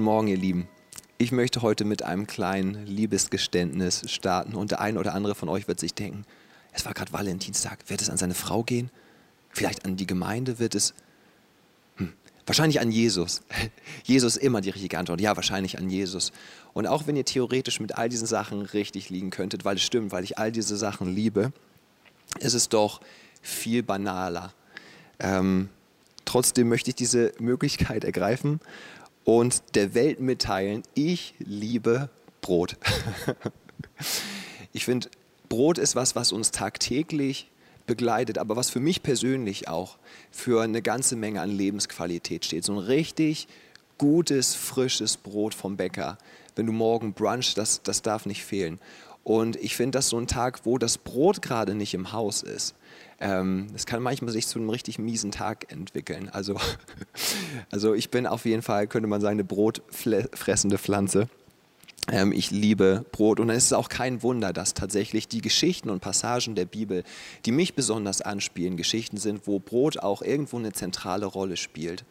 Guten Morgen, ihr Lieben. Ich möchte heute mit einem kleinen Liebesgeständnis starten und der eine oder andere von euch wird sich denken, es war gerade Valentinstag, wird es an seine Frau gehen? Vielleicht an die Gemeinde wird es? Hm, wahrscheinlich an Jesus. Jesus ist immer die richtige Antwort. Ja, wahrscheinlich an Jesus. Und auch wenn ihr theoretisch mit all diesen Sachen richtig liegen könntet, weil es stimmt, weil ich all diese Sachen liebe, ist es doch viel banaler. Ähm, trotzdem möchte ich diese Möglichkeit ergreifen und der Welt mitteilen, ich liebe Brot. ich finde, Brot ist was, was uns tagtäglich begleitet, aber was für mich persönlich auch für eine ganze Menge an Lebensqualität steht. So ein richtig gutes, frisches Brot vom Bäcker. Wenn du morgen brunch, das, das darf nicht fehlen. Und ich finde, dass so ein Tag, wo das Brot gerade nicht im Haus ist, ähm, das kann manchmal sich zu einem richtig miesen Tag entwickeln. Also, also ich bin auf jeden Fall, könnte man sagen, eine brotfressende Pflanze. Ähm, ich liebe Brot und es ist auch kein Wunder, dass tatsächlich die Geschichten und Passagen der Bibel, die mich besonders anspielen, Geschichten sind, wo Brot auch irgendwo eine zentrale Rolle spielt.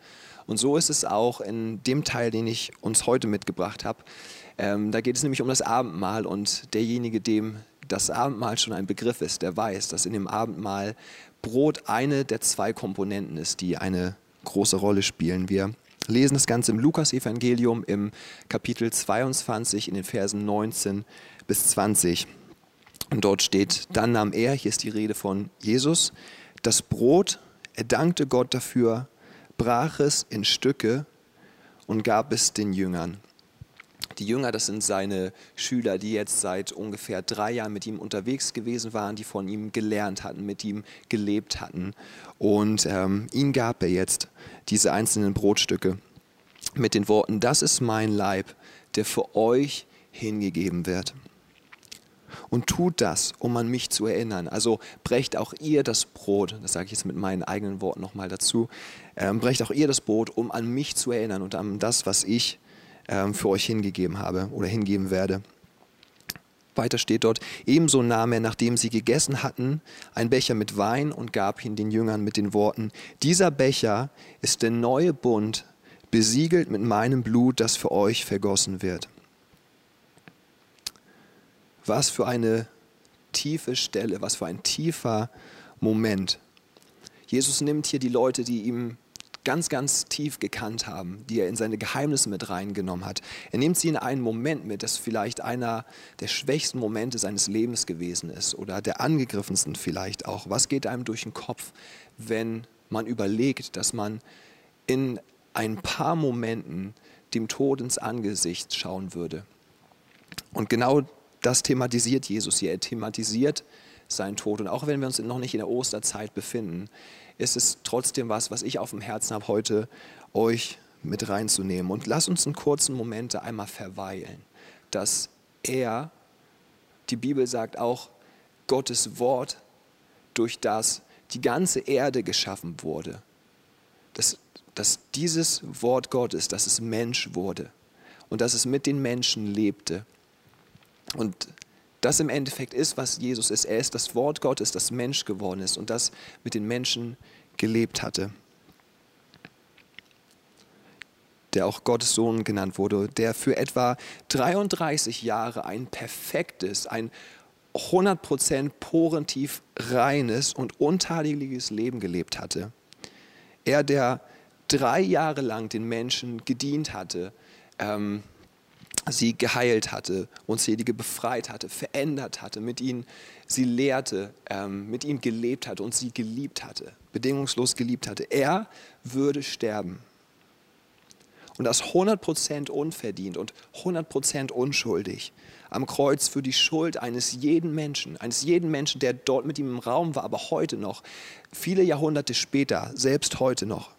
Und so ist es auch in dem Teil, den ich uns heute mitgebracht habe. Ähm, da geht es nämlich um das Abendmahl und derjenige, dem das Abendmahl schon ein Begriff ist, der weiß, dass in dem Abendmahl Brot eine der zwei Komponenten ist, die eine große Rolle spielen. Wir lesen das Ganze im Lukas-Evangelium im Kapitel 22 in den Versen 19 bis 20. Und dort steht, dann nahm er, hier ist die Rede von Jesus, das Brot, er dankte Gott dafür, brach es in Stücke und gab es den Jüngern. Die Jünger, das sind seine Schüler, die jetzt seit ungefähr drei Jahren mit ihm unterwegs gewesen waren, die von ihm gelernt hatten, mit ihm gelebt hatten. Und ähm, ihnen gab er jetzt diese einzelnen Brotstücke mit den Worten, das ist mein Leib, der für euch hingegeben wird. Und tut das, um an mich zu erinnern. Also brecht auch ihr das Brot, das sage ich jetzt mit meinen eigenen Worten nochmal dazu, ähm, brecht auch ihr das Brot, um an mich zu erinnern und an das, was ich ähm, für euch hingegeben habe oder hingeben werde. Weiter steht dort, ebenso nahm er, nachdem sie gegessen hatten, ein Becher mit Wein und gab ihn den Jüngern mit den Worten, dieser Becher ist der neue Bund, besiegelt mit meinem Blut, das für euch vergossen wird. Was für eine tiefe Stelle, was für ein tiefer Moment. Jesus nimmt hier die Leute, die ihm ganz, ganz tief gekannt haben, die er in seine Geheimnisse mit reingenommen hat. Er nimmt sie in einen Moment mit, das vielleicht einer der schwächsten Momente seines Lebens gewesen ist oder der angegriffensten vielleicht auch. Was geht einem durch den Kopf, wenn man überlegt, dass man in ein paar Momenten dem Tod ins Angesicht schauen würde? Und genau das thematisiert Jesus hier. Er thematisiert seinen Tod. Und auch wenn wir uns noch nicht in der Osterzeit befinden, ist es trotzdem was, was ich auf dem Herzen habe, heute euch mit reinzunehmen. Und lasst uns einen kurzen Moment einmal verweilen, dass er, die Bibel sagt auch, Gottes Wort, durch das die ganze Erde geschaffen wurde, dass, dass dieses Wort Gottes, dass es Mensch wurde und dass es mit den Menschen lebte. Und das im Endeffekt ist, was Jesus ist. Er ist das Wort Gottes, das Mensch geworden ist und das mit den Menschen gelebt hatte. Der auch Gottes Sohn genannt wurde, der für etwa 33 Jahre ein perfektes, ein 100% porentief reines und untadeliges Leben gelebt hatte. Er, der drei Jahre lang den Menschen gedient hatte, ähm, sie geheilt hatte, unzählige befreit hatte, verändert hatte, mit ihnen sie lehrte, ähm, mit ihm gelebt hatte und sie geliebt hatte, bedingungslos geliebt hatte. Er würde sterben. Und das 100% unverdient und 100% unschuldig am Kreuz für die Schuld eines jeden Menschen, eines jeden Menschen, der dort mit ihm im Raum war, aber heute noch, viele Jahrhunderte später, selbst heute noch.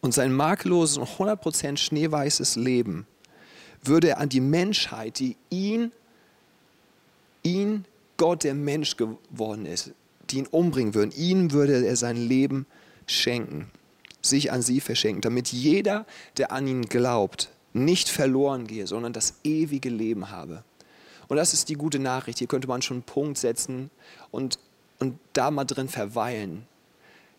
Und sein makelloses und 100% schneeweißes Leben würde er an die Menschheit, die ihn, ihn, Gott, der Mensch geworden ist, die ihn umbringen würden, ihnen würde er sein Leben schenken, sich an sie verschenken, damit jeder, der an ihn glaubt, nicht verloren gehe, sondern das ewige Leben habe. Und das ist die gute Nachricht. Hier könnte man schon einen Punkt setzen und, und da mal drin verweilen,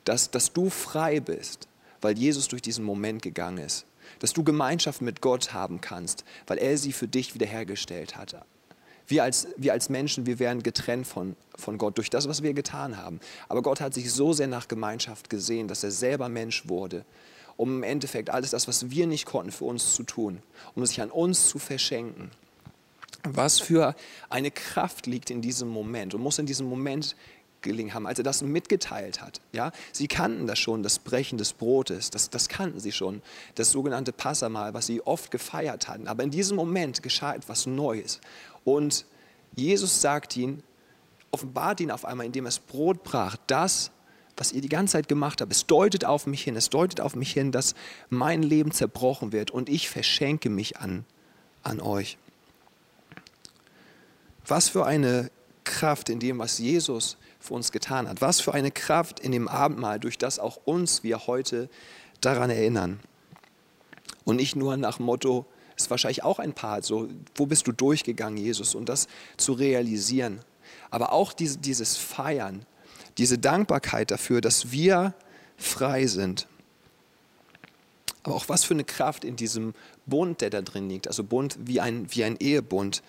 dass, dass du frei bist, weil Jesus durch diesen Moment gegangen ist dass du Gemeinschaft mit Gott haben kannst, weil er sie für dich wiederhergestellt hat. Wir als, wir als Menschen, wir werden getrennt von, von Gott durch das, was wir getan haben. Aber Gott hat sich so sehr nach Gemeinschaft gesehen, dass er selber Mensch wurde, um im Endeffekt alles das, was wir nicht konnten, für uns zu tun, um sich an uns zu verschenken. Was für eine Kraft liegt in diesem Moment und muss in diesem Moment gelingen haben, als er das mitgeteilt hat. Ja? Sie kannten das schon, das Brechen des Brotes, das, das kannten sie schon, das sogenannte Passamal, was sie oft gefeiert hatten. Aber in diesem Moment geschah etwas Neues. Und Jesus sagt ihnen, offenbart ihn auf einmal, indem er das Brot brach, das, was ihr die ganze Zeit gemacht habt, es deutet auf mich hin, es deutet auf mich hin, dass mein Leben zerbrochen wird und ich verschenke mich an, an euch. Was für eine Kraft in dem, was Jesus für uns getan hat. Was für eine Kraft in dem Abendmahl, durch das auch uns wir heute daran erinnern. Und nicht nur nach Motto, ist wahrscheinlich auch ein Part, so, wo bist du durchgegangen, Jesus, und das zu realisieren. Aber auch diese, dieses Feiern, diese Dankbarkeit dafür, dass wir frei sind. Aber auch was für eine Kraft in diesem Bund, der da drin liegt, also Bund wie ein, wie ein Ehebund.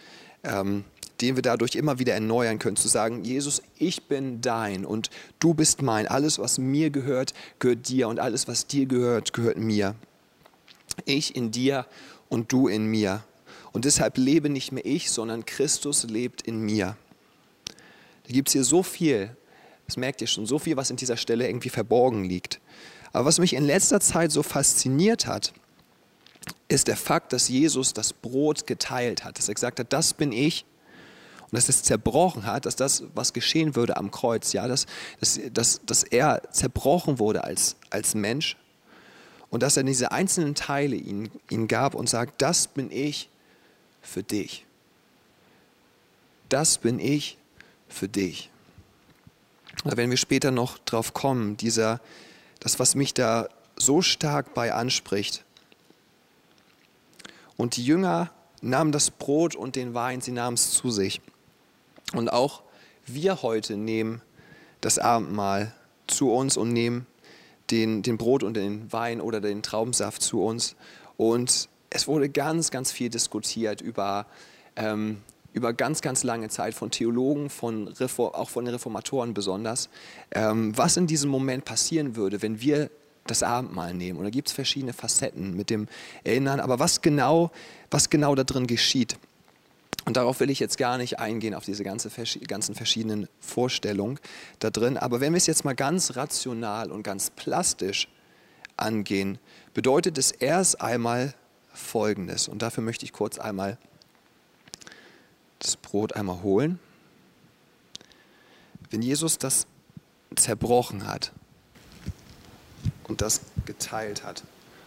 Ähm, den wir dadurch immer wieder erneuern können, zu sagen, Jesus, ich bin dein und du bist mein. Alles, was mir gehört, gehört dir und alles, was dir gehört, gehört mir. Ich in dir und du in mir. Und deshalb lebe nicht mehr ich, sondern Christus lebt in mir. Da gibt es hier so viel, das merkt ihr schon, so viel, was in dieser Stelle irgendwie verborgen liegt. Aber was mich in letzter Zeit so fasziniert hat, ist der Fakt, dass Jesus das Brot geteilt hat. Dass er gesagt hat, das bin ich und dass es zerbrochen hat, dass das, was geschehen würde am Kreuz, ja, dass, dass, dass, dass er zerbrochen wurde als, als Mensch und dass er diese einzelnen Teile ihnen, ihnen gab und sagt, das bin ich für dich. Das bin ich für dich. Da werden wir später noch drauf kommen, dieser, das, was mich da so stark bei anspricht. Und die Jünger nahmen das Brot und den Wein, sie nahmen es zu sich. Und auch wir heute nehmen das Abendmahl zu uns und nehmen den, den Brot und den Wein oder den Traubensaft zu uns. Und es wurde ganz, ganz viel diskutiert über, ähm, über ganz, ganz lange Zeit von Theologen, von auch von den Reformatoren besonders, ähm, was in diesem Moment passieren würde, wenn wir das Abendmahl nehmen. Und da gibt es verschiedene Facetten mit dem Erinnern, aber was genau, was genau da drin geschieht. Und darauf will ich jetzt gar nicht eingehen, auf diese ganze, ganzen verschiedenen Vorstellungen da drin. Aber wenn wir es jetzt mal ganz rational und ganz plastisch angehen, bedeutet es erst einmal Folgendes. Und dafür möchte ich kurz einmal das Brot einmal holen. Wenn Jesus das zerbrochen hat und das geteilt hat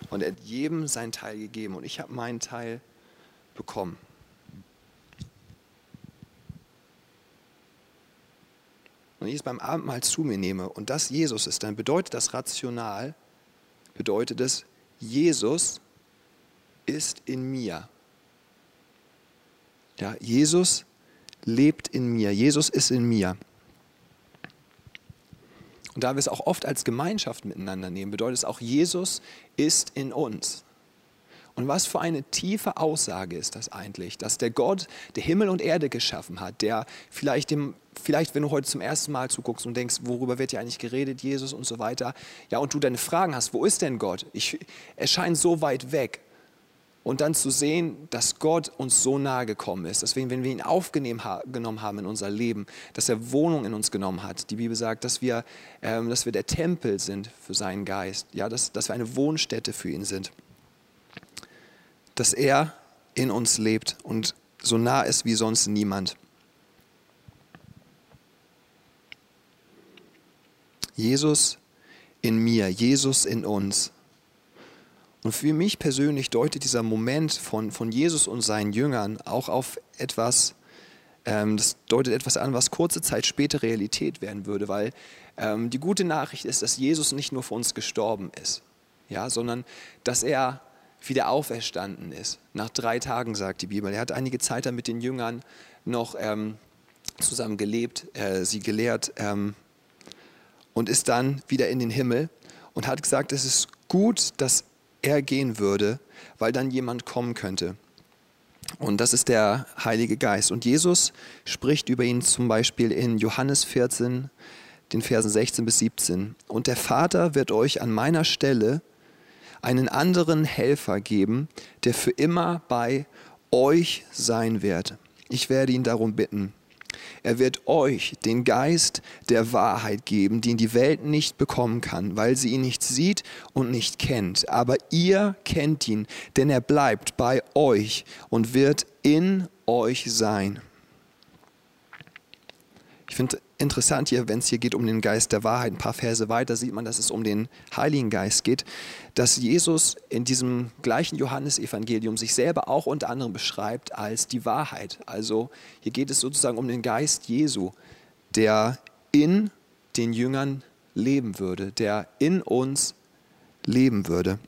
und er hat jedem seinen Teil gegeben und ich habe meinen Teil bekommen und ich es beim Abendmahl zu mir nehme und das Jesus ist, dann bedeutet das rational, bedeutet es, Jesus ist in mir. Ja, Jesus lebt in mir, Jesus ist in mir. Und da wir es auch oft als Gemeinschaft miteinander nehmen, bedeutet es auch, Jesus ist in uns. Und was für eine tiefe Aussage ist das eigentlich, dass der Gott, der Himmel und Erde geschaffen hat, der vielleicht, dem, vielleicht wenn du heute zum ersten Mal zuguckst und denkst, worüber wird hier eigentlich geredet, Jesus und so weiter, ja, und du deine Fragen hast, wo ist denn Gott? Ich, er scheint so weit weg. Und dann zu sehen, dass Gott uns so nahe gekommen ist, deswegen, wenn wir ihn aufgenommen haben in unser Leben, dass er Wohnung in uns genommen hat. Die Bibel sagt, dass wir, ähm, dass wir der Tempel sind für seinen Geist, ja, dass, dass wir eine Wohnstätte für ihn sind dass er in uns lebt und so nah ist wie sonst niemand. Jesus in mir, Jesus in uns. Und für mich persönlich deutet dieser Moment von, von Jesus und seinen Jüngern auch auf etwas, ähm, das deutet etwas an, was kurze Zeit später Realität werden würde, weil ähm, die gute Nachricht ist, dass Jesus nicht nur für uns gestorben ist, ja, sondern dass er wieder auferstanden ist. Nach drei Tagen, sagt die Bibel. Er hat einige Zeit dann mit den Jüngern noch ähm, zusammen gelebt, äh, sie gelehrt ähm, und ist dann wieder in den Himmel und hat gesagt, es ist gut, dass er gehen würde, weil dann jemand kommen könnte. Und das ist der Heilige Geist. Und Jesus spricht über ihn zum Beispiel in Johannes 14, den Versen 16 bis 17. Und der Vater wird euch an meiner Stelle einen anderen Helfer geben, der für immer bei euch sein wird. Ich werde ihn darum bitten. Er wird euch den Geist der Wahrheit geben, den die Welt nicht bekommen kann, weil sie ihn nicht sieht und nicht kennt. Aber ihr kennt ihn, denn er bleibt bei euch und wird in euch sein. Ich finde interessant hier, wenn es hier geht um den Geist der Wahrheit, ein paar Verse weiter sieht man, dass es um den Heiligen Geist geht, dass Jesus in diesem gleichen Johannesevangelium sich selber auch unter anderem beschreibt als die Wahrheit. Also hier geht es sozusagen um den Geist Jesu, der in den Jüngern leben würde, der in uns leben würde.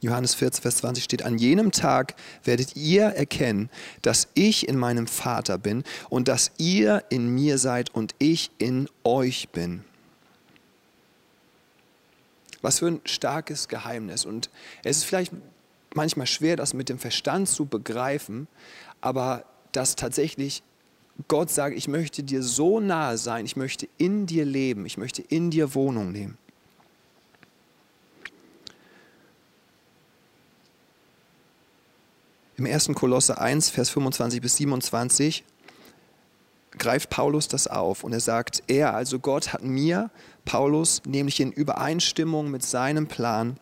Johannes 14, Vers 20 steht, an jenem Tag werdet ihr erkennen, dass ich in meinem Vater bin und dass ihr in mir seid und ich in euch bin. Was für ein starkes Geheimnis. Und es ist vielleicht manchmal schwer, das mit dem Verstand zu begreifen, aber dass tatsächlich Gott sagt, ich möchte dir so nahe sein, ich möchte in dir leben, ich möchte in dir Wohnung nehmen. Im 1. Kolosse 1, Vers 25 bis 27 greift Paulus das auf und er sagt, er, also Gott, hat mir, Paulus, nämlich in Übereinstimmung mit seinem Plan,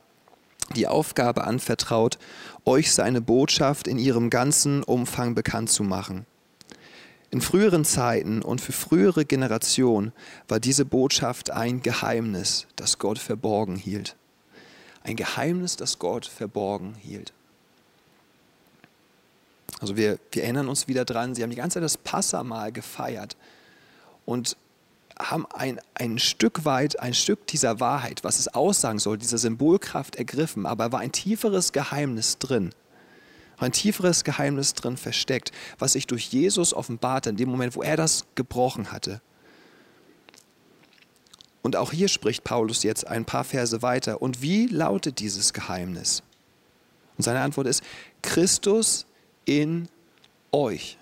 die Aufgabe anvertraut, euch seine Botschaft in ihrem ganzen Umfang bekannt zu machen. In früheren Zeiten und für frühere Generationen war diese Botschaft ein Geheimnis, das Gott verborgen hielt. Ein Geheimnis, das Gott verborgen hielt. Also wir, wir erinnern uns wieder dran, sie haben die ganze Zeit das Passamal gefeiert und haben ein, ein Stück weit, ein Stück dieser Wahrheit, was es aussagen soll, dieser Symbolkraft ergriffen, aber war ein tieferes Geheimnis drin. Ein tieferes Geheimnis drin versteckt, was sich durch Jesus offenbarte in dem Moment, wo er das gebrochen hatte. Und auch hier spricht Paulus jetzt ein paar Verse weiter. Und wie lautet dieses Geheimnis? Und seine Antwort ist, Christus in euch.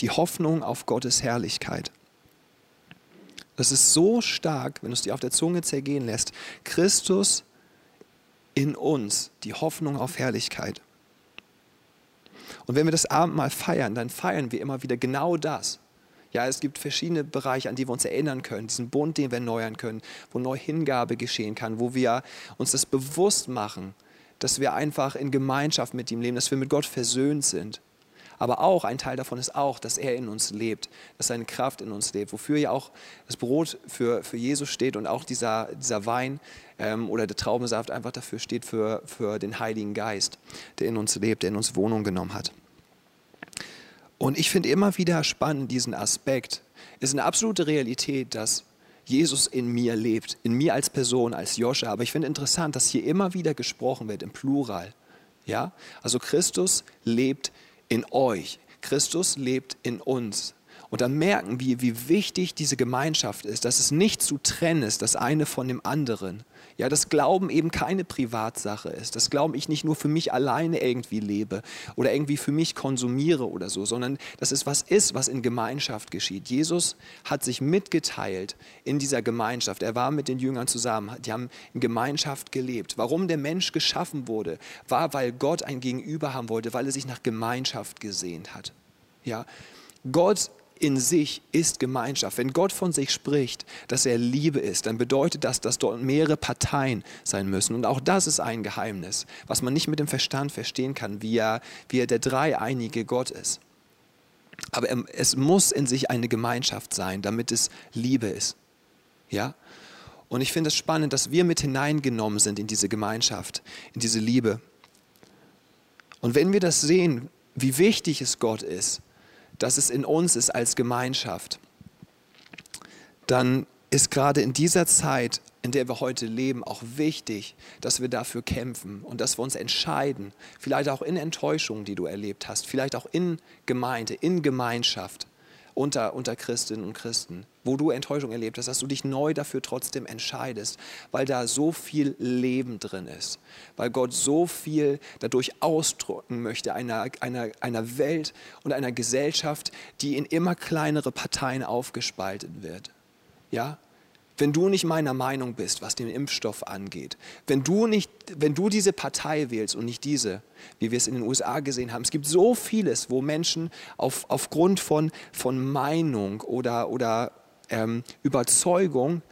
Die Hoffnung auf Gottes Herrlichkeit. Das ist so stark, wenn du es dir auf der Zunge zergehen lässt. Christus in uns, die Hoffnung auf Herrlichkeit. Und wenn wir das Abendmahl feiern, dann feiern wir immer wieder genau das. Ja, es gibt verschiedene Bereiche, an die wir uns erinnern können, diesen Bund, den wir erneuern können, wo neue Hingabe geschehen kann, wo wir uns das bewusst machen, dass wir einfach in Gemeinschaft mit ihm leben, dass wir mit Gott versöhnt sind. Aber auch ein Teil davon ist auch, dass er in uns lebt, dass seine Kraft in uns lebt, wofür ja auch das Brot für, für Jesus steht und auch dieser, dieser Wein ähm, oder der Traubensaft einfach dafür steht für, für den Heiligen Geist, der in uns lebt, der in uns Wohnung genommen hat. Und ich finde immer wieder spannend diesen Aspekt. Es ist eine absolute Realität, dass Jesus in mir lebt, in mir als Person, als Joscha. Aber ich finde interessant, dass hier immer wieder gesprochen wird im Plural. Ja? Also Christus lebt in euch. Christus lebt in uns. Und dann merken wir, wie wichtig diese Gemeinschaft ist, dass es nicht zu trennen ist, das eine von dem anderen. Ja, dass Glauben eben keine Privatsache ist, dass Glauben ich nicht nur für mich alleine irgendwie lebe oder irgendwie für mich konsumiere oder so, sondern dass es was ist, was in Gemeinschaft geschieht. Jesus hat sich mitgeteilt in dieser Gemeinschaft. Er war mit den Jüngern zusammen, die haben in Gemeinschaft gelebt. Warum der Mensch geschaffen wurde, war, weil Gott ein Gegenüber haben wollte, weil er sich nach Gemeinschaft gesehnt hat. Ja, Gott in sich ist Gemeinschaft. Wenn Gott von sich spricht, dass er Liebe ist, dann bedeutet das, dass dort mehrere Parteien sein müssen. Und auch das ist ein Geheimnis, was man nicht mit dem Verstand verstehen kann, wie er, wie er der dreieinige Gott ist. Aber es muss in sich eine Gemeinschaft sein, damit es Liebe ist. Ja? Und ich finde es spannend, dass wir mit hineingenommen sind in diese Gemeinschaft, in diese Liebe. Und wenn wir das sehen, wie wichtig es Gott ist, dass es in uns ist als Gemeinschaft, dann ist gerade in dieser Zeit, in der wir heute leben, auch wichtig, dass wir dafür kämpfen und dass wir uns entscheiden, vielleicht auch in Enttäuschungen, die du erlebt hast, vielleicht auch in Gemeinde, in Gemeinschaft, unter, unter Christinnen und Christen, wo du Enttäuschung erlebt hast, dass du dich neu dafür trotzdem entscheidest, weil da so viel Leben drin ist, weil Gott so viel dadurch ausdrücken möchte, einer, einer, einer Welt und einer Gesellschaft, die in immer kleinere Parteien aufgespalten wird. Ja? wenn du nicht meiner Meinung bist, was den Impfstoff angeht, wenn du, nicht, wenn du diese Partei wählst und nicht diese, wie wir es in den USA gesehen haben, es gibt so vieles, wo Menschen auf, aufgrund von, von Meinung oder, oder ähm, Überzeugung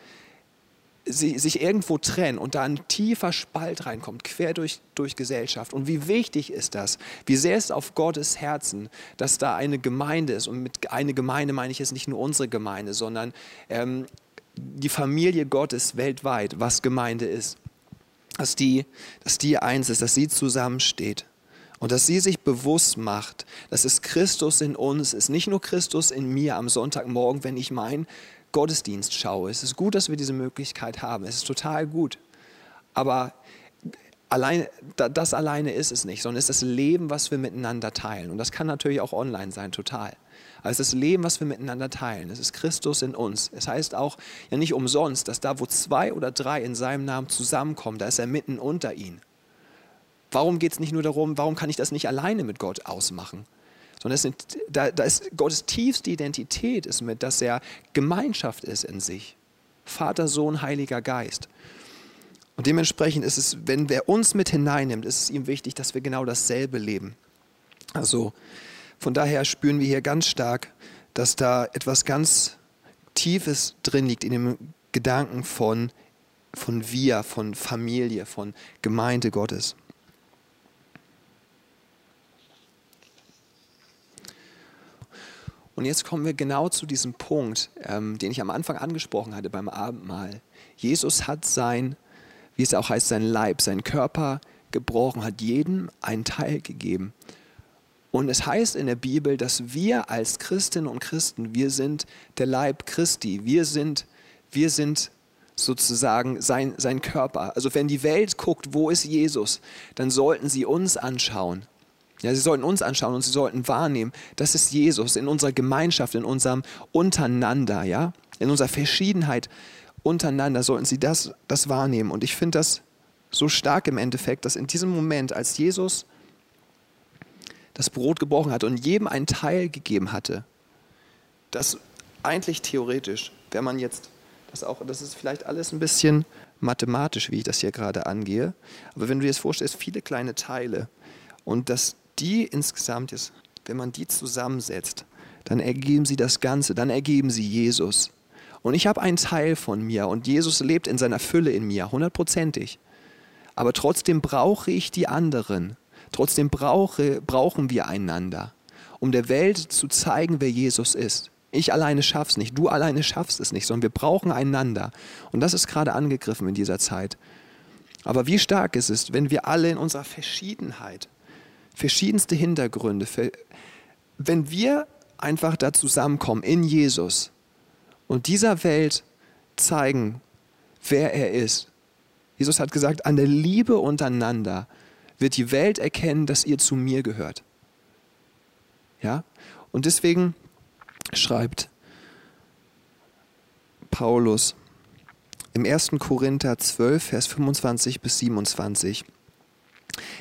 sich irgendwo trennen und da ein tiefer Spalt reinkommt, quer durch, durch Gesellschaft. Und wie wichtig ist das? Wie sehr ist auf Gottes Herzen, dass da eine Gemeinde ist? Und mit eine Gemeinde meine ich jetzt nicht nur unsere Gemeinde, sondern ähm, die Familie Gottes weltweit, was Gemeinde ist. Dass die, dass die eins ist, dass sie zusammensteht. Und dass sie sich bewusst macht, dass es Christus in uns ist, nicht nur Christus in mir am Sonntagmorgen, wenn ich meinen Gottesdienst schaue. Es ist gut, dass wir diese Möglichkeit haben. Es ist total gut. Aber allein, das alleine ist es nicht, sondern es ist das Leben, was wir miteinander teilen. Und das kann natürlich auch online sein, total. Aber es ist das Leben, was wir miteinander teilen. Es ist Christus in uns. Es heißt auch ja nicht umsonst, dass da, wo zwei oder drei in seinem Namen zusammenkommen, da ist er mitten unter ihnen. Warum geht es nicht nur darum, warum kann ich das nicht alleine mit Gott ausmachen? Sondern sind, da, da ist Gottes tiefste Identität ist mit, dass er Gemeinschaft ist in sich. Vater, Sohn, Heiliger Geist. Und dementsprechend ist es, wenn wer uns mit hineinnimmt, ist es ihm wichtig, dass wir genau dasselbe leben. Also von daher spüren wir hier ganz stark, dass da etwas ganz Tiefes drin liegt in dem Gedanken von, von wir, von Familie, von Gemeinde Gottes. Und jetzt kommen wir genau zu diesem Punkt, ähm, den ich am Anfang angesprochen hatte beim Abendmahl. Jesus hat sein, wie es auch heißt, sein Leib, sein Körper gebrochen, hat jedem einen Teil gegeben. Und es heißt in der Bibel, dass wir als Christinnen und Christen, wir sind der Leib Christi, wir sind, wir sind sozusagen sein, sein Körper. Also wenn die Welt guckt, wo ist Jesus, dann sollten sie uns anschauen. Ja, sie sollten uns anschauen und sie sollten wahrnehmen, das ist Jesus in unserer Gemeinschaft, in unserem Untereinander, ja, in unserer Verschiedenheit untereinander sollten sie das, das wahrnehmen. Und ich finde das so stark im Endeffekt, dass in diesem Moment, als Jesus das Brot gebrochen hatte und jedem einen Teil gegeben hatte, das eigentlich theoretisch, wenn man jetzt das auch, das ist vielleicht alles ein bisschen mathematisch, wie ich das hier gerade angehe, aber wenn du dir das vorstellst, viele kleine Teile und dass die insgesamt ist, wenn man die zusammensetzt, dann ergeben sie das Ganze, dann ergeben sie Jesus. Und ich habe einen Teil von mir und Jesus lebt in seiner Fülle in mir, hundertprozentig. Aber trotzdem brauche ich die anderen. Trotzdem brauche, brauchen wir einander, um der Welt zu zeigen, wer Jesus ist. Ich alleine schaff's nicht, du alleine schaffst es nicht, sondern wir brauchen einander. Und das ist gerade angegriffen in dieser Zeit. Aber wie stark ist es, wenn wir alle in unserer Verschiedenheit, verschiedenste Hintergründe, wenn wir einfach da zusammenkommen in Jesus und dieser Welt zeigen, wer er ist. Jesus hat gesagt, an der Liebe untereinander wird die Welt erkennen, dass ihr zu mir gehört. Ja? Und deswegen schreibt Paulus im 1. Korinther 12, Vers 25 bis 27.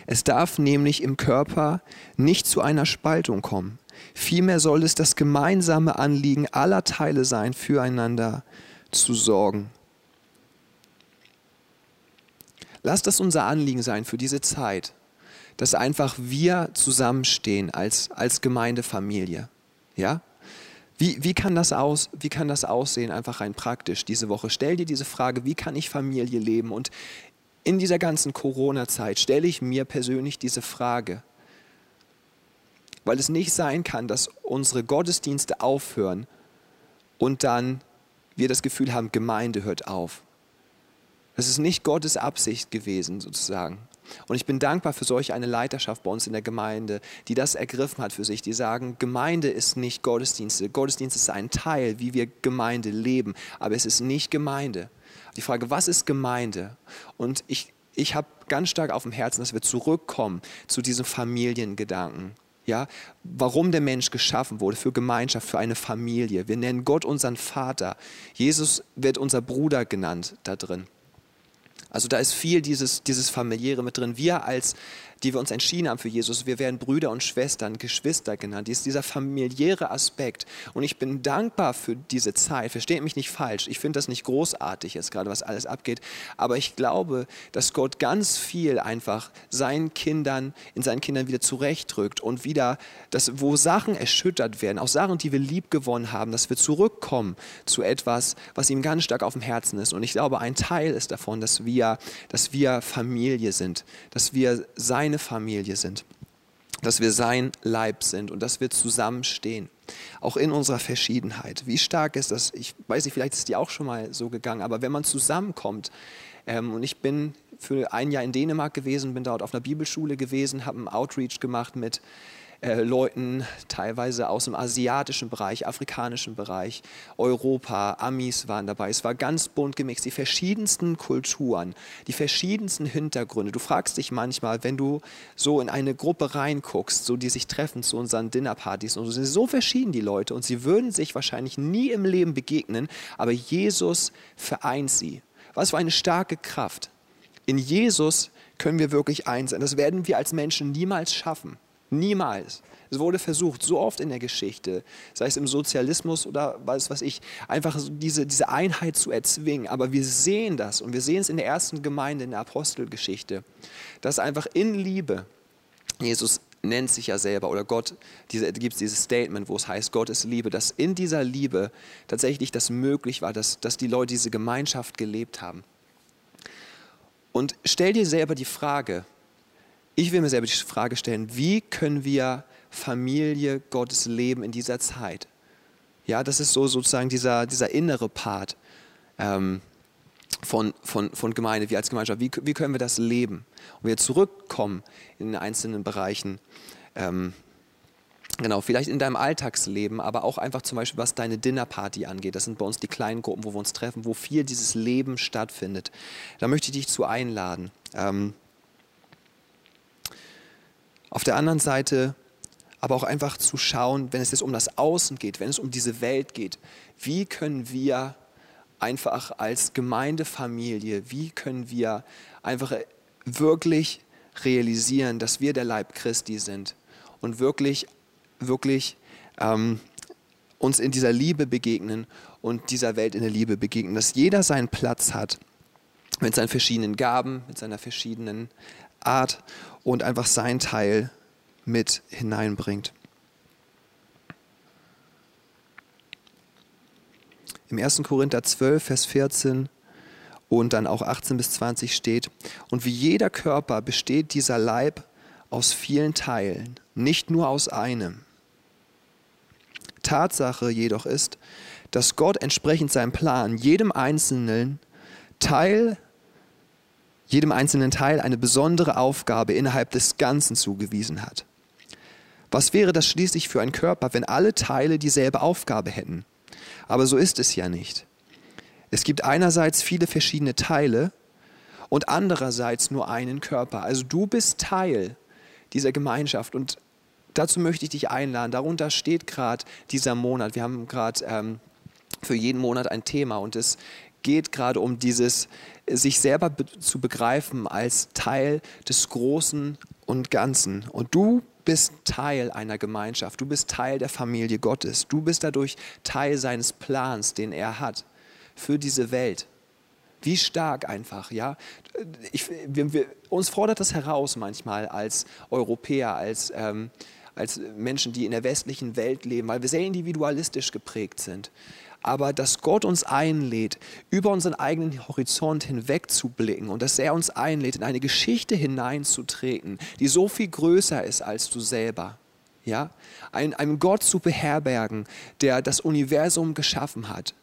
Es darf nämlich im Körper nicht zu einer Spaltung kommen. Vielmehr soll es das gemeinsame Anliegen aller Teile sein, füreinander zu sorgen. Lass das unser Anliegen sein für diese Zeit, dass einfach wir zusammenstehen als, als Gemeindefamilie. Ja? Wie, wie, kann das aus, wie kann das aussehen, einfach rein praktisch diese Woche? Stell dir diese Frage, wie kann ich Familie leben? Und in dieser ganzen Corona-Zeit stelle ich mir persönlich diese Frage, weil es nicht sein kann, dass unsere Gottesdienste aufhören und dann wir das Gefühl haben, Gemeinde hört auf. Das ist nicht Gottes Absicht gewesen, sozusagen. Und ich bin dankbar für solch eine Leiterschaft bei uns in der Gemeinde, die das ergriffen hat für sich. Die sagen, Gemeinde ist nicht Gottesdienste. Gottesdienst ist ein Teil, wie wir Gemeinde leben, aber es ist nicht Gemeinde. Die Frage, was ist Gemeinde? Und ich, ich habe ganz stark auf dem Herzen, dass wir zurückkommen zu diesem Familiengedanken. Ja, warum der Mensch geschaffen wurde, für Gemeinschaft, für eine Familie. Wir nennen Gott unseren Vater. Jesus wird unser Bruder genannt da drin. Also da ist viel dieses, dieses familiäre mit drin. Wir als die wir uns entschieden haben für Jesus. Wir werden Brüder und Schwestern, Geschwister genannt. Dies, dieser familiäre Aspekt. Und ich bin dankbar für diese Zeit. Versteht mich nicht falsch. Ich finde das nicht großartig jetzt gerade, was alles abgeht. Aber ich glaube, dass Gott ganz viel einfach seinen Kindern, in seinen Kindern wieder zurechtdrückt und wieder, dass, wo Sachen erschüttert werden, auch Sachen, die wir lieb gewonnen haben, dass wir zurückkommen zu etwas, was ihm ganz stark auf dem Herzen ist. Und ich glaube, ein Teil ist davon, dass wir, dass wir Familie sind, dass wir sein seine Familie sind, dass wir sein Leib sind und dass wir zusammenstehen, auch in unserer Verschiedenheit. Wie stark ist das? Ich weiß nicht, vielleicht ist die auch schon mal so gegangen, aber wenn man zusammenkommt, ähm, und ich bin für ein Jahr in Dänemark gewesen, bin dort auf einer Bibelschule gewesen, habe einen Outreach gemacht mit äh, Leuten teilweise aus dem asiatischen Bereich, afrikanischen Bereich, Europa, Amis waren dabei. Es war ganz bunt gemixt, die verschiedensten Kulturen, die verschiedensten Hintergründe. Du fragst dich manchmal, wenn du so in eine Gruppe reinguckst, so die sich treffen zu unseren Dinnerpartys und so sind so verschieden die Leute und sie würden sich wahrscheinlich nie im Leben begegnen, aber Jesus vereint sie. Was für eine starke Kraft. In Jesus können wir wirklich eins sein. Das werden wir als Menschen niemals schaffen. Niemals. Es wurde versucht, so oft in der Geschichte, sei es im Sozialismus oder was weiß ich, einfach diese, diese Einheit zu erzwingen. Aber wir sehen das und wir sehen es in der ersten Gemeinde, in der Apostelgeschichte, dass einfach in Liebe, Jesus nennt sich ja selber oder Gott, gibt es dieses Statement, wo es heißt, Gott ist Liebe, dass in dieser Liebe tatsächlich das möglich war, dass, dass die Leute diese Gemeinschaft gelebt haben. Und stell dir selber die Frage, ich will mir selber die Frage stellen, wie können wir Familie Gottes leben in dieser Zeit? Ja, das ist so sozusagen dieser, dieser innere Part ähm, von, von, von Gemeinde, wir als Gemeinschaft. Wie, wie können wir das leben? Und wir zurückkommen in den einzelnen Bereichen. Ähm, Genau, vielleicht in deinem Alltagsleben, aber auch einfach zum Beispiel, was deine Dinnerparty angeht. Das sind bei uns die kleinen Gruppen, wo wir uns treffen, wo viel dieses Leben stattfindet. Da möchte ich dich zu einladen. Ähm, auf der anderen Seite aber auch einfach zu schauen, wenn es jetzt um das Außen geht, wenn es um diese Welt geht, wie können wir einfach als Gemeindefamilie, wie können wir einfach wirklich realisieren, dass wir der Leib Christi sind und wirklich, wirklich ähm, uns in dieser Liebe begegnen und dieser Welt in der Liebe begegnen, dass jeder seinen Platz hat mit seinen verschiedenen Gaben, mit seiner verschiedenen Art und einfach sein Teil mit hineinbringt. Im 1. Korinther 12, Vers 14 und dann auch 18 bis 20 steht, und wie jeder Körper besteht dieser Leib aus vielen Teilen, nicht nur aus einem. Tatsache jedoch ist, dass Gott entsprechend seinem Plan jedem einzelnen Teil jedem einzelnen Teil eine besondere Aufgabe innerhalb des Ganzen zugewiesen hat. Was wäre das schließlich für ein Körper, wenn alle Teile dieselbe Aufgabe hätten? Aber so ist es ja nicht. Es gibt einerseits viele verschiedene Teile und andererseits nur einen Körper. Also du bist Teil dieser Gemeinschaft und dazu möchte ich dich einladen. Darunter steht gerade dieser Monat. Wir haben gerade ähm, für jeden Monat ein Thema und es geht gerade um dieses, sich selber be zu begreifen als Teil des Großen und Ganzen. Und du bist Teil einer Gemeinschaft, du bist Teil der Familie Gottes, du bist dadurch Teil seines Plans, den er hat für diese Welt. Wie stark einfach, ja. Ich, wir, wir, uns fordert das heraus manchmal als Europäer, als, ähm, als Menschen, die in der westlichen Welt leben, weil wir sehr individualistisch geprägt sind aber dass Gott uns einlädt, über unseren eigenen Horizont hinweg zu blicken und dass er uns einlädt, in eine Geschichte hineinzutreten, die so viel größer ist als du selber. Ja? Ein, einem Gott zu beherbergen, der das Universum geschaffen hat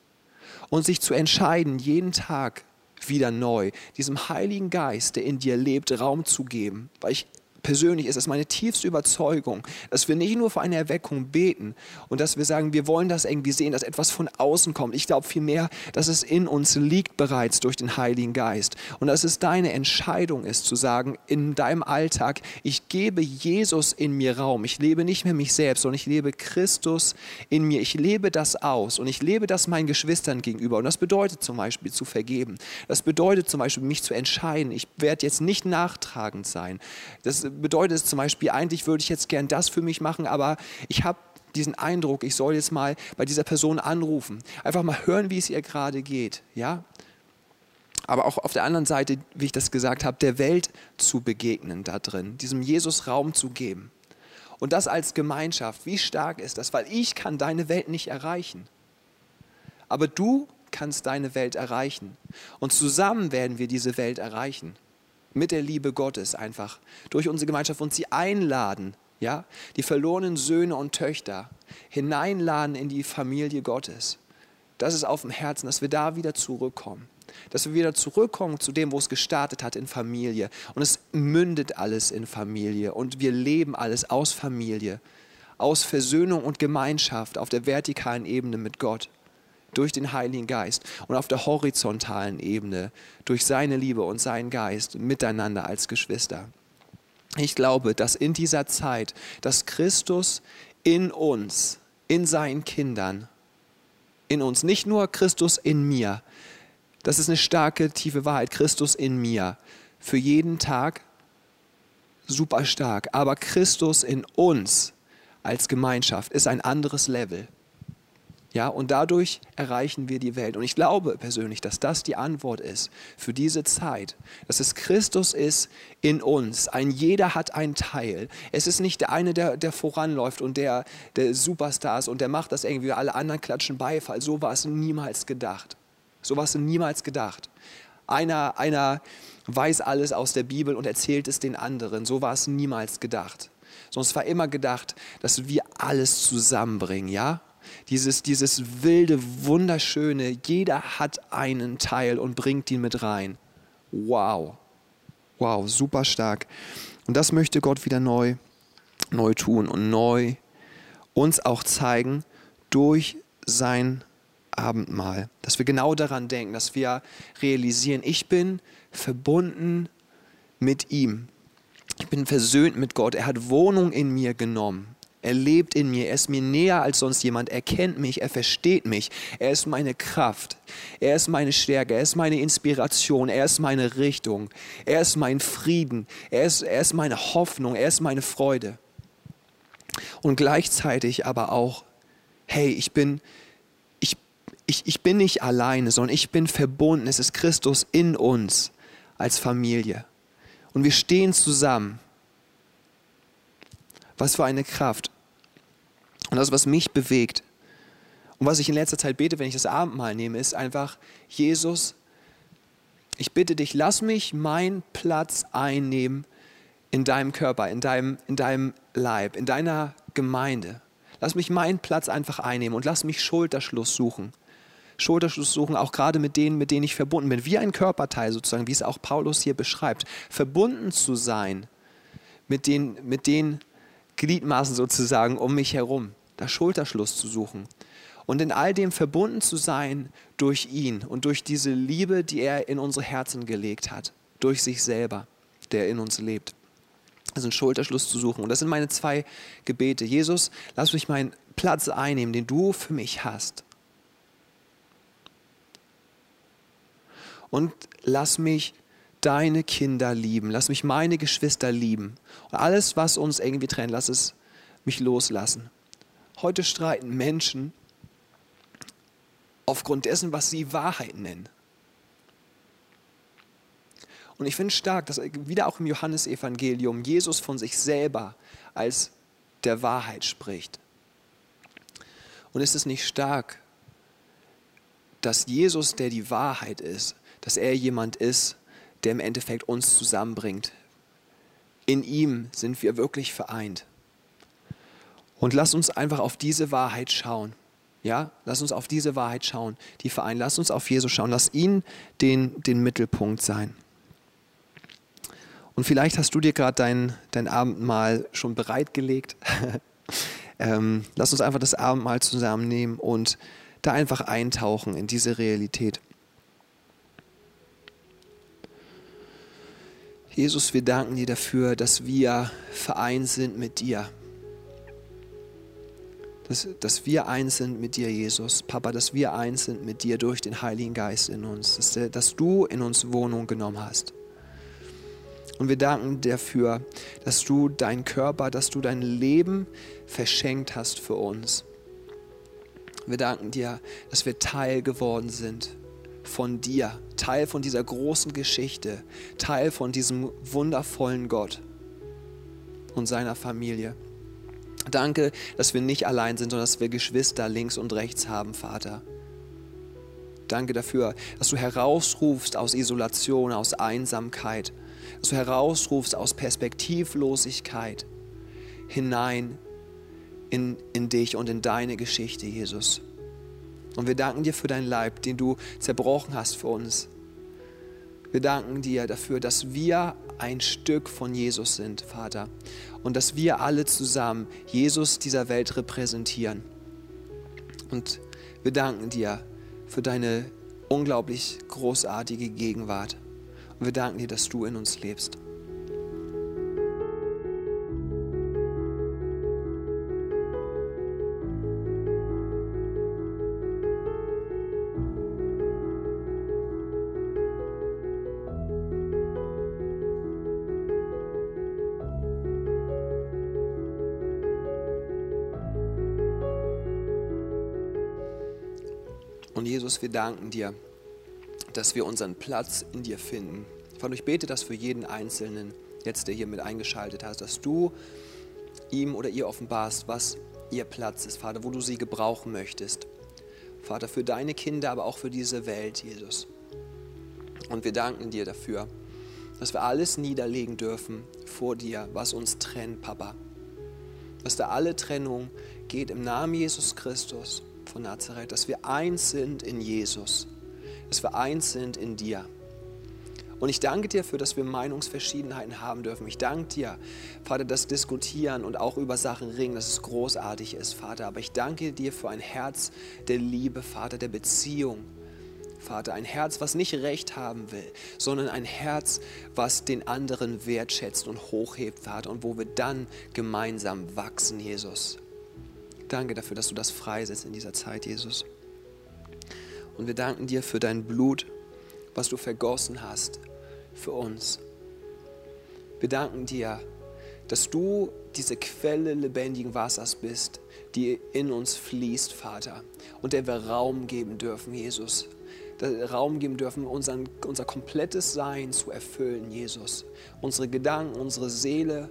und sich zu entscheiden, jeden Tag wieder neu, diesem Heiligen Geist, der in dir lebt, Raum zu geben. Weil ich persönlich ist es meine tiefste Überzeugung, dass wir nicht nur für eine Erweckung beten und dass wir sagen, wir wollen das irgendwie sehen, dass etwas von außen kommt. Ich glaube vielmehr, dass es in uns liegt bereits durch den Heiligen Geist und dass es deine Entscheidung ist zu sagen, in deinem Alltag, ich gebe Jesus in mir Raum. Ich lebe nicht mehr mich selbst, sondern ich lebe Christus in mir. Ich lebe das aus und ich lebe das meinen Geschwistern gegenüber. Und das bedeutet zum Beispiel zu vergeben. Das bedeutet zum Beispiel mich zu entscheiden. Ich werde jetzt nicht nachtragend sein. Das bedeutet zum Beispiel, eigentlich würde ich jetzt gern das für mich machen, aber ich habe diesen Eindruck, ich soll jetzt mal bei dieser Person anrufen. Einfach mal hören, wie es ihr gerade geht. Ja? aber auch auf der anderen Seite, wie ich das gesagt habe, der Welt zu begegnen da drin, diesem Jesus Raum zu geben. Und das als Gemeinschaft, wie stark ist das? Weil ich kann deine Welt nicht erreichen. Aber du kannst deine Welt erreichen. Und zusammen werden wir diese Welt erreichen. Mit der Liebe Gottes einfach. Durch unsere Gemeinschaft und sie einladen, ja, die verlorenen Söhne und Töchter hineinladen in die Familie Gottes. Das ist auf dem Herzen, dass wir da wieder zurückkommen. Dass wir wieder zurückkommen zu dem, wo es gestartet hat, in Familie. Und es mündet alles in Familie. Und wir leben alles aus Familie. Aus Versöhnung und Gemeinschaft auf der vertikalen Ebene mit Gott durch den Heiligen Geist und auf der horizontalen Ebene durch seine Liebe und seinen Geist miteinander als Geschwister. Ich glaube, dass in dieser Zeit, dass Christus in uns, in seinen Kindern, in uns, nicht nur Christus in mir, das ist eine starke, tiefe Wahrheit, Christus in mir, für jeden Tag super stark, aber Christus in uns als Gemeinschaft ist ein anderes Level. Ja, und dadurch erreichen wir die Welt. Und ich glaube persönlich, dass das die Antwort ist für diese Zeit, dass es Christus ist in uns. Ein jeder hat einen Teil. Es ist nicht der eine, der, der voranläuft und der, der Superstar ist und der macht das irgendwie, alle anderen klatschen Beifall. So war es niemals gedacht. So war es niemals gedacht. Einer, einer weiß alles aus der Bibel und erzählt es den anderen. So war es niemals gedacht. Es war immer gedacht, dass wir alles zusammenbringen, ja? Dieses, dieses wilde, wunderschöne, jeder hat einen Teil und bringt ihn mit rein. Wow. Wow, super stark. Und das möchte Gott wieder neu, neu tun und neu uns auch zeigen durch sein Abendmahl. Dass wir genau daran denken, dass wir realisieren, ich bin verbunden mit ihm. Ich bin versöhnt mit Gott. Er hat Wohnung in mir genommen. Er lebt in mir, er ist mir näher als sonst jemand, er kennt mich, er versteht mich, er ist meine Kraft, er ist meine Stärke, er ist meine Inspiration, er ist meine Richtung, er ist mein Frieden, er ist, er ist meine Hoffnung, er ist meine Freude. Und gleichzeitig aber auch, hey, ich bin, ich, ich, ich bin nicht alleine, sondern ich bin verbunden, es ist Christus in uns als Familie. Und wir stehen zusammen was für eine Kraft. Und das, was mich bewegt und was ich in letzter Zeit bete, wenn ich das Abendmahl nehme, ist einfach, Jesus, ich bitte dich, lass mich meinen Platz einnehmen in deinem Körper, in deinem, in deinem Leib, in deiner Gemeinde. Lass mich meinen Platz einfach einnehmen und lass mich Schulterschluss suchen. Schulterschluss suchen, auch gerade mit denen, mit denen ich verbunden bin. Wie ein Körperteil sozusagen, wie es auch Paulus hier beschreibt. Verbunden zu sein mit den, mit den Gliedmaßen sozusagen um mich herum, da Schulterschluss zu suchen und in all dem verbunden zu sein durch ihn und durch diese Liebe, die er in unsere Herzen gelegt hat, durch sich selber, der in uns lebt. Also einen Schulterschluss zu suchen. Und das sind meine zwei Gebete. Jesus, lass mich meinen Platz einnehmen, den du für mich hast. Und lass mich deine Kinder lieben. Lass mich meine Geschwister lieben. Und alles, was uns irgendwie trennt, lass es mich loslassen. Heute streiten Menschen aufgrund dessen, was sie Wahrheit nennen. Und ich finde stark, dass wieder auch im Johannesevangelium Jesus von sich selber als der Wahrheit spricht. Und ist es nicht stark, dass Jesus, der die Wahrheit ist, dass er jemand ist, der im Endeffekt uns zusammenbringt. In ihm sind wir wirklich vereint. Und lass uns einfach auf diese Wahrheit schauen. Ja, lass uns auf diese Wahrheit schauen, die vereint. Lass uns auf Jesus schauen. Lass ihn den, den Mittelpunkt sein. Und vielleicht hast du dir gerade dein, dein Abendmahl schon bereitgelegt. ähm, lass uns einfach das Abendmahl zusammennehmen und da einfach eintauchen in diese Realität. Jesus, wir danken dir dafür, dass wir vereint sind mit dir. Dass, dass wir eins sind mit dir, Jesus. Papa, dass wir eins sind mit dir durch den Heiligen Geist in uns. Dass, dass du in uns Wohnung genommen hast. Und wir danken dafür, dass du deinen Körper, dass du dein Leben verschenkt hast für uns. Wir danken dir, dass wir Teil geworden sind von dir, Teil von dieser großen Geschichte, Teil von diesem wundervollen Gott und seiner Familie. Danke, dass wir nicht allein sind, sondern dass wir Geschwister links und rechts haben, Vater. Danke dafür, dass du herausrufst aus Isolation, aus Einsamkeit, dass du herausrufst aus Perspektivlosigkeit hinein in, in dich und in deine Geschichte, Jesus. Und wir danken dir für deinen Leib, den du zerbrochen hast für uns. Wir danken dir dafür, dass wir ein Stück von Jesus sind, Vater. Und dass wir alle zusammen Jesus dieser Welt repräsentieren. Und wir danken dir für deine unglaublich großartige Gegenwart. Und wir danken dir, dass du in uns lebst. Jesus, wir danken dir, dass wir unseren Platz in dir finden. Vater, ich bete das für jeden Einzelnen jetzt, der hier mit eingeschaltet hat, dass du ihm oder ihr offenbarst, was ihr Platz ist, Vater, wo du sie gebrauchen möchtest. Vater, für deine Kinder, aber auch für diese Welt, Jesus. Und wir danken dir dafür, dass wir alles niederlegen dürfen vor dir, was uns trennt, Papa. Dass da alle Trennung geht im Namen Jesus Christus von Nazareth, dass wir eins sind in Jesus dass wir eins sind in dir. Und ich danke dir dafür, dass wir Meinungsverschiedenheiten haben dürfen. Ich danke dir, Vater, das Diskutieren und auch über Sachen ringen, dass es großartig ist, Vater. Aber ich danke dir für ein Herz der Liebe, Vater, der Beziehung. Vater, ein Herz, was nicht Recht haben will, sondern ein Herz, was den anderen wertschätzt und hochhebt, Vater, und wo wir dann gemeinsam wachsen, Jesus. Danke dafür, dass du das freisetzt in dieser Zeit, Jesus. Und wir danken dir für dein Blut, was du vergossen hast für uns. Wir danken dir, dass du diese Quelle lebendigen Wassers bist, die in uns fließt, Vater, und der wir Raum geben dürfen, Jesus. Raum geben dürfen, unseren, unser komplettes Sein zu erfüllen, Jesus. Unsere Gedanken, unsere Seele,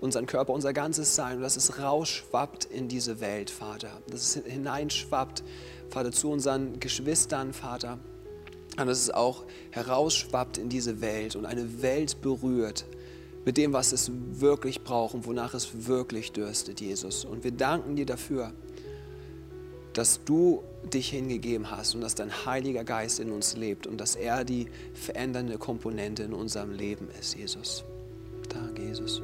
unseren Körper, unser ganzes Sein, und dass es rausschwappt in diese Welt, Vater. Dass es hineinschwappt Vater, zu unseren Geschwistern, Vater, und dass es auch herausschwappt in diese Welt und eine Welt berührt mit dem, was es wirklich braucht und wonach es wirklich dürstet, Jesus. Und wir danken dir dafür, dass du dich hingegeben hast und dass dein Heiliger Geist in uns lebt und dass er die verändernde Komponente in unserem Leben ist, Jesus. Danke, Jesus.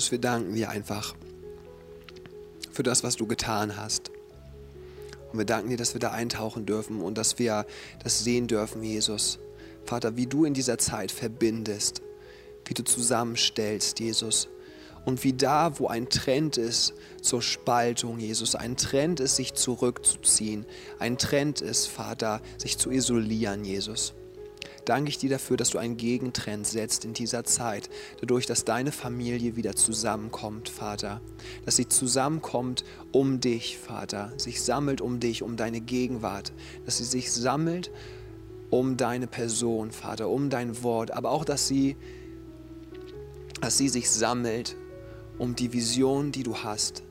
Jesus, wir danken dir einfach für das, was du getan hast. Und wir danken dir, dass wir da eintauchen dürfen und dass wir das sehen dürfen, Jesus. Vater, wie du in dieser Zeit verbindest, wie du zusammenstellst, Jesus. Und wie da, wo ein Trend ist zur Spaltung, Jesus, ein Trend ist, sich zurückzuziehen, ein Trend ist, Vater, sich zu isolieren, Jesus danke ich dir dafür, dass du einen Gegentrend setzt in dieser Zeit, dadurch, dass deine Familie wieder zusammenkommt, Vater. Dass sie zusammenkommt um dich, Vater. Sich sammelt um dich, um deine Gegenwart. Dass sie sich sammelt um deine Person, Vater, um dein Wort. Aber auch, dass sie, dass sie sich sammelt um die Vision, die du hast.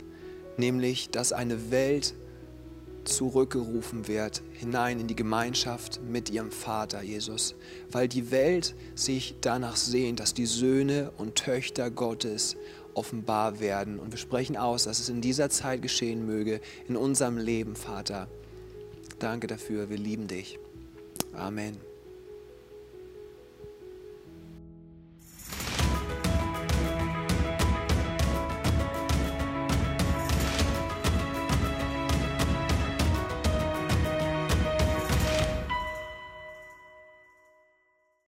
Nämlich, dass eine Welt zurückgerufen wird, hinein in die Gemeinschaft mit ihrem Vater, Jesus. Weil die Welt sich danach sehnt, dass die Söhne und Töchter Gottes offenbar werden. Und wir sprechen aus, dass es in dieser Zeit geschehen möge, in unserem Leben, Vater. Danke dafür, wir lieben dich. Amen.